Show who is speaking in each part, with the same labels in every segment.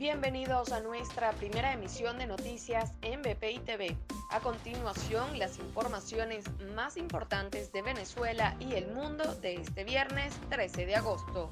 Speaker 1: Bienvenidos a nuestra primera emisión de noticias en BPI TV. A continuación, las informaciones más importantes de Venezuela y el mundo de este viernes 13 de agosto.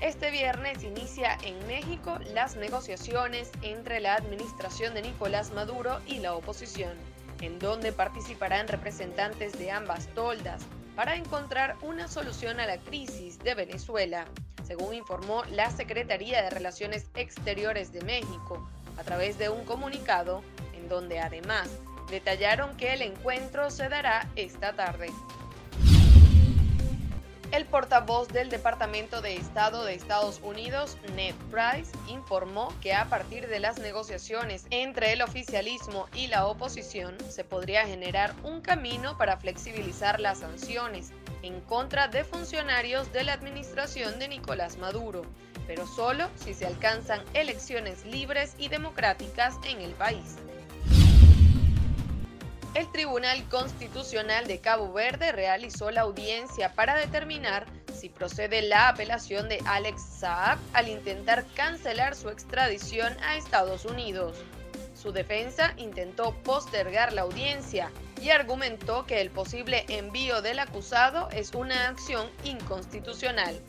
Speaker 1: Este viernes inicia en México las negociaciones entre la administración de Nicolás Maduro y la oposición, en donde participarán representantes de ambas toldas para encontrar una solución a la crisis de Venezuela según informó la Secretaría de Relaciones Exteriores de México a través de un comunicado en donde además detallaron que el encuentro se dará esta tarde. El portavoz del Departamento de Estado de Estados Unidos, Ned Price, informó que a partir de las negociaciones entre el oficialismo y la oposición se podría generar un camino para flexibilizar las sanciones en contra de funcionarios de la administración de Nicolás Maduro, pero solo si se alcanzan elecciones libres y democráticas en el país. El Tribunal Constitucional de Cabo Verde realizó la audiencia para determinar si procede la apelación de Alex Saab al intentar cancelar su extradición a Estados Unidos. Su defensa intentó postergar la audiencia y argumentó que el posible envío del acusado es una acción inconstitucional.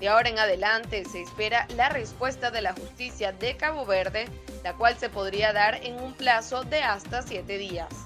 Speaker 1: De ahora en adelante se espera la respuesta de la justicia de Cabo Verde, la cual se podría dar en un plazo de hasta siete días.